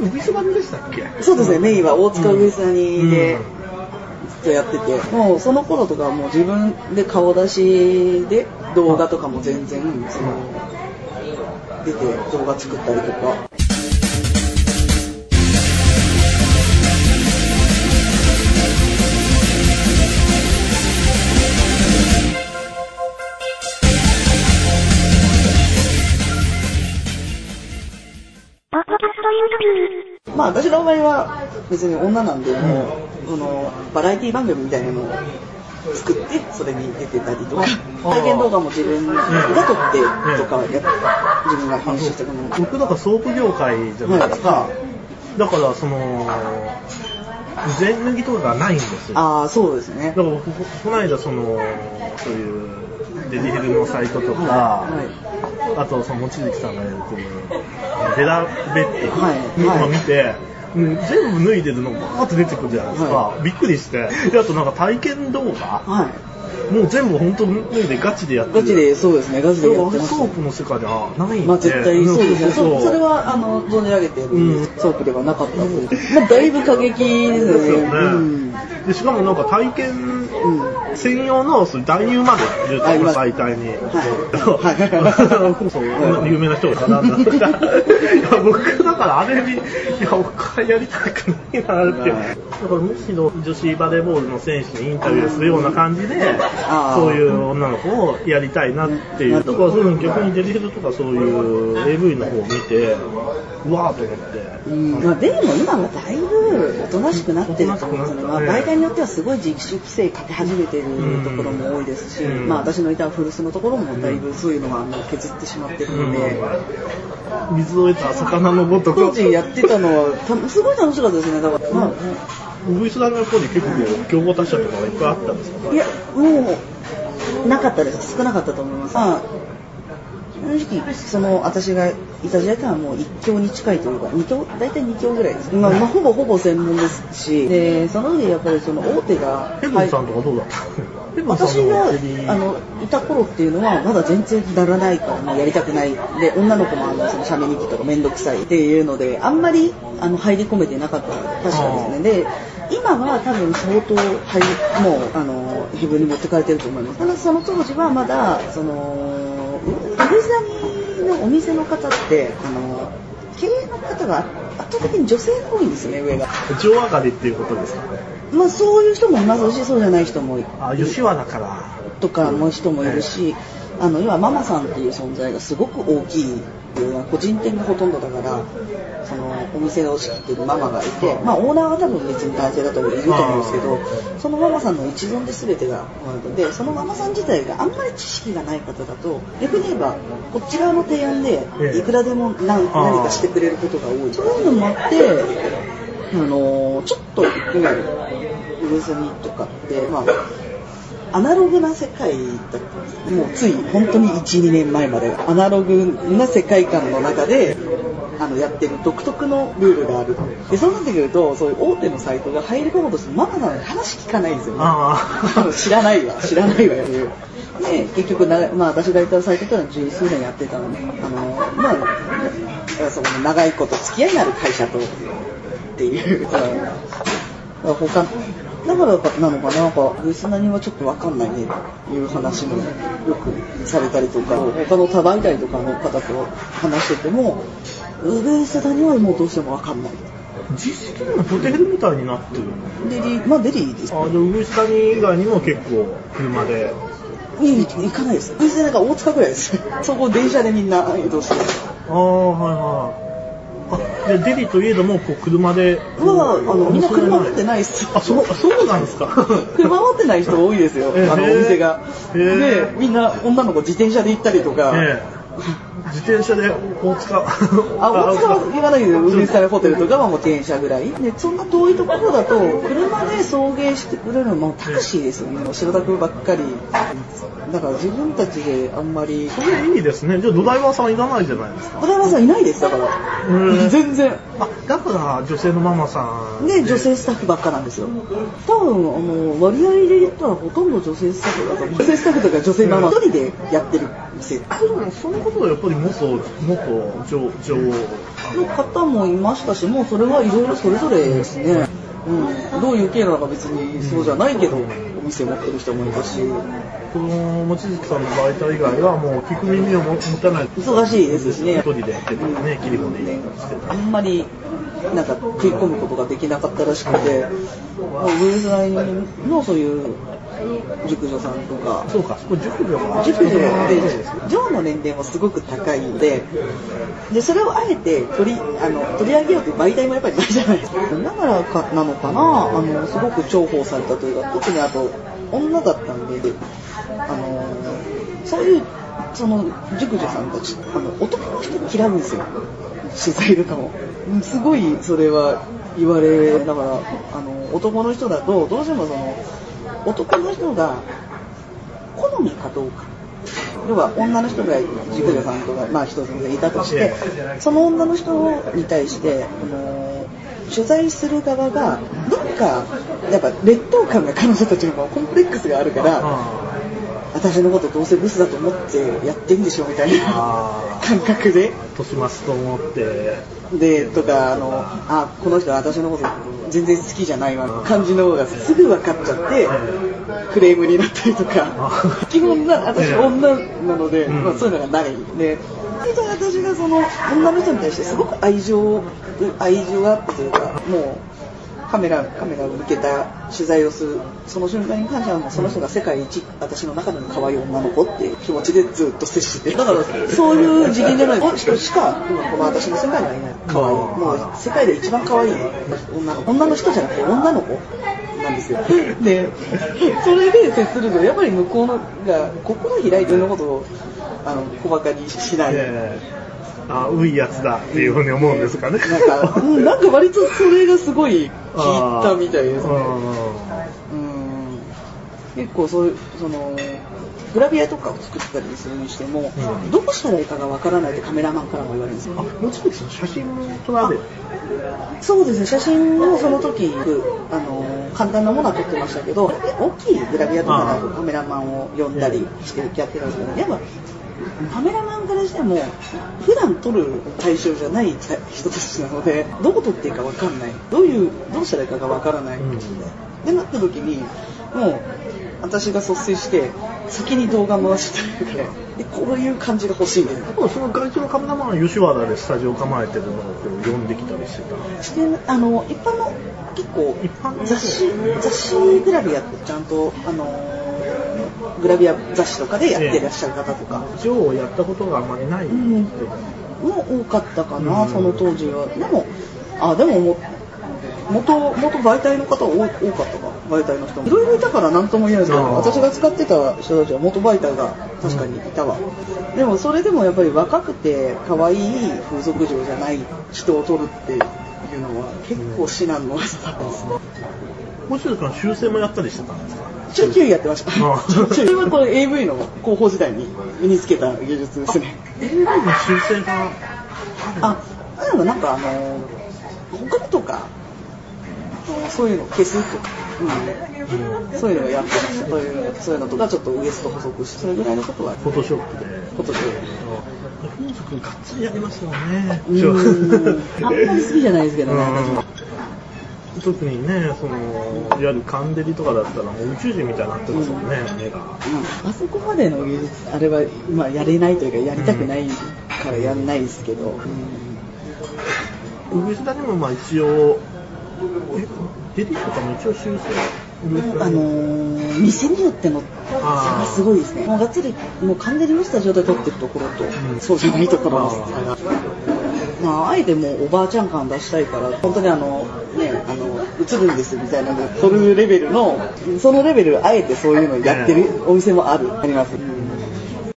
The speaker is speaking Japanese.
ウビスバでしたっけ？そうですね、メインは大塚ウエスニで、ずっとやってて、もうその頃とかはもう自分で顔出しで動画とかも全然、その、出て動画作ったりとか。まあ私の場合は別に女なんで、もう、その、バラエティ番組みたいなのを作って、それに出てたりとか、体験動画も自分が撮ってとかやっ自分が編集してたのも。僕なんかソープ業界じゃないですか、はだからその全脱ぎとかがないんですよ。ああ、そうですね。だから僕ここの間そのそういうデリヘルのサイトとか、はい。あとその望月さんがやってるベラベッドはいのを見て、うん全部脱いでるのがバーッと出てくるじゃないですか、はびっくりして。であとなんか体験動画はい。もう全部本当脱いでガチでやってる。ガチで、そうですね、ガチでやってます。ソー。プの世界ではないんで。まあ絶対そうですね。んそそれは、あの、存じ上げてるうん。ソープではなかったという。まあだいぶ過激ですよね。ですよね、うん。でしかもなんか体験うん専用のそういう男優までいるあいます大体に、はい。そう有名な人が並んだい。や僕だからあれにい。や僕はやりたくない。なってだからむしろ女子バレーボールの選手にインタビューするような感じでそういう女の子をやりたいなっていう。ところそう逆にデリヘルとかそういう AV の方を見てうわーと思って。うん。まあ、でも今はだいぶおとなしくなってると思う。んですよね、まあ、媒体によってはすごい自主規制かけ始めてるところも多いですし、うん。まあ、私のいた古巣のところもだいぶそういうのがあの削ってしまってるので、水を得た魚のごとく。当時やってたのはたすごい楽しかったですね。だから、まウグイスダンがやっぱり結構競合他社とかはいっぱいあったんですか？あ、いやもうなかったです。少なかったと思います、まあ。正直その私がいた時代からはもう1強に近いというか2強大体2強ぐらいです、まあ、まあほぼほぼ専門ですし。でその上でやっぱりその大手がヘブンさんとかどうだった？ヘブンさん私があのいた頃っていうのはまだ全然ならないからもうやりたくない。で女の子もあのその写メ日記とか面倒くさいっていうのであんまりあの入り込めてなかった確かですね。で今は多分相当入りもうあのヘブンに持ってかれてると思います。ただその当時はまだそのう上座にのお店の方ってあの経営の方が圧倒的に女性が多いんですよね上が。上上がりっていうことですか？まあそういう人もいますしそうじゃない人もい。あ吉和だから。とかの人もいるし、あの要はママさんっていう存在がすごく大きい個人店がほとんどだからそのお店を仕切ってるママがいて、まあ、オーナーは多分別に男性だといると思うんですけどそのママさんの一存で全てが終わるのでそのママさん自体があんまり知識がない方だと逆に言えばこっち側の提案でいくらでも何何かしてくれることが多い。そういうのもあってあのちょっといわゆるウェスニとかって、まあ、アナログな世界だった。もうつい本当に12年前までアナログな世界観の中であのやってる独特のルールがある。でそうなってくるとそういう大手のサイトが入り込もうとしてもママなのに話聞かないんですよね。あ知らないわ。知らないわよ。いうで結局な、まあ、私がいたサイトっていうのは十数年やってたのであのまあその長いこと付き合いのある会社とっていう。うん他だからなのかななんかリスナーにはちょっと分かんないねっていう話もよくされたりとか他の他媒体とかの方と話しててもウベースダにはもうどうしても分かんない。実質でもホテルみたいになってるデリまあデリーです。あでウグイスダニ以外にも結構車で。い行かないです。ウベースダなんか大塚ぐらいです。そこ電車でみんな移動してる。ああはいはい。あでデリといえどもこう車で。はあのみんな車持ってないっすあそうあそうなんですか？車持ってない人多いですよ、ええあのお店が。へえで、みんな女の子自転車で行ったりとか、ええ自転車で大塚あ、大塚は言わないけど、海スホテルとかはもう電車ぐらい。で、そんな遠いところだと、車で送迎してくれるのもタクシーですよね。白タクばっかり。だから自分たちであんまり、それいいですねじゃあドライバーさんいらないじゃないですかドライバーさんいないです、だから。うん全然。あだから女性のママさんで、女性スタッフばっかなんですよ。多分、あの、割合で言ったらほとんど女性スタッフだと思う。女性スタッフとか女性ママ一人でやってる店。でもそのことはやっぱり元、元女女王。の方もいましたし、もうそれはいろいろそれぞれですね。うん、どういう経路なのか別にそうじゃないけど、お店持ってる人もいたし、この望月さんのバイト以外はもう聞く耳を持たない。忙しいですしね。一人でやってたね、切り込んでしてたあんまりなんか食い込むことができなかったらしくて、まあウェルラインのそういう熟女さんとか、そうか、そこ熟女が。熟女で、の年齢もすごく高いので、で、それをあえて取り、あの、取り上げようという媒体もやっぱりないじゃないですか。だからかなのかな、あの、すごく重宝されたというか、特にあと、女だったんで、あの、そういう、その、熟女さんたち、あの、男の人嫌うんですよ。取材とかも。うんすごい、それは言われ、だから、あの、男の人だと、どうしてもその、男の人が好みかどうか。要は女の人が熟女さんとか、まあ一ついたとして、その女の人に対して、あの取材する側が、どっか、やっぱ劣等感が彼女たちにもコンプレックスがあるから、私のことどうせブスだと思ってやってんでしょみたいなあ感覚で。としますと思って、で、とか、あの、あ、この人は私のこと全然好きじゃないわ、感じの方がすぐ分かっちゃって、クレームになったりとか、基本な、私女なので、うん。まあそういうのがない。で、割と私がその女の人に対してすごく愛情、愛情があったというか、もう、カメラ、カメラを向けた取材をする、その瞬間に関してはもうその人が世界一、私の中での可愛い女の子っていう気持ちでずっと接してて、だからそういう次元じゃない人しか、今この私の世界にはいない。可愛い。もう世界で一番可愛い女の子。女の人じゃなくて女の子なんですよ。で、それで接すると、やっぱり向こうのが心開いてるのことを、あの、小馬鹿にしない。えーあ、ういやつだっていうふうに思うんですかね。なんか、うんなんか割とそれがすごい効いたみたいですね。うんうん結構そういう、その、グラビアとかを作ったりするにしても、うんどうしたらいいかがわからないってカメラマンからも言われるんですよ。あ、望月さん写真も撮られるそうですね、写真をその時、あの、簡単なものは撮ってましたけど、大きいグラビアとかだとカメラマンを呼んだりしてやってるんですけど、やっぱ、カメラマンからしても、普段撮る対象じゃない人たちなので、どこ撮っていいかわかんない。どういう、どうしたらいいかがわからない。うんってなった時に、もう、私が率先して、先に動画回してというか、でこういう感じが欲しいんだよ。その外地のカメラマンは吉和田でスタジオ構えてるのを呼んできたりしてた。してあの一般の結構一般の雑誌雑誌グラビアってちゃんとあのグラビア雑誌とかでやってらっしゃる方とか。ジョーをやったことがあんまりない。ん。も多かったかな、うん。その当時は。でもあでもも元元媒体の方多多かったか。媒体の人も。いろいろいたから何とも言えないですけど私が使ってた人たちは元媒体が確かにいたわ、でもそれでもやっぱり若くて可愛い風俗嬢じゃない人を撮るっていうのは結構至難の技だったですね。もう一つ修正もやったりしてたんですか？ちょいちょいやってました。ああそれはこれ AV の広報時代に身につけた技術ですね。AV の修正があ、でもなんかあの、他とか、そういうの消すとか、うん、そういうのがやってました。そういうそういうのとかちょっとウエスト細くして、それぐらいのことは、フォトショップで。今年風俗がっつりやりますよね。うーんあんまり好きじゃないですけどね、うん私も特にね、その、いわゆるカンデリとかだったらもう宇宙人みたいになってますもんね、目が。うんあそこまでの技術、あれは、まあ、やれないというか、やりたくないからやんないですけど、ウエスタにもまあ一応、え、デリとかも一応修正、あのー店によっての差がすごいですね。もうがっつり、もう完全にスタジオで撮ってるところと、んそうじゃないところの差が。まあ、あえてもうおばあちゃん感出したいから、本当にあの、ね、あの、映るんですみたいなので撮るレベルの、そのレベル、あえてそういうのやってるお店もある、あります。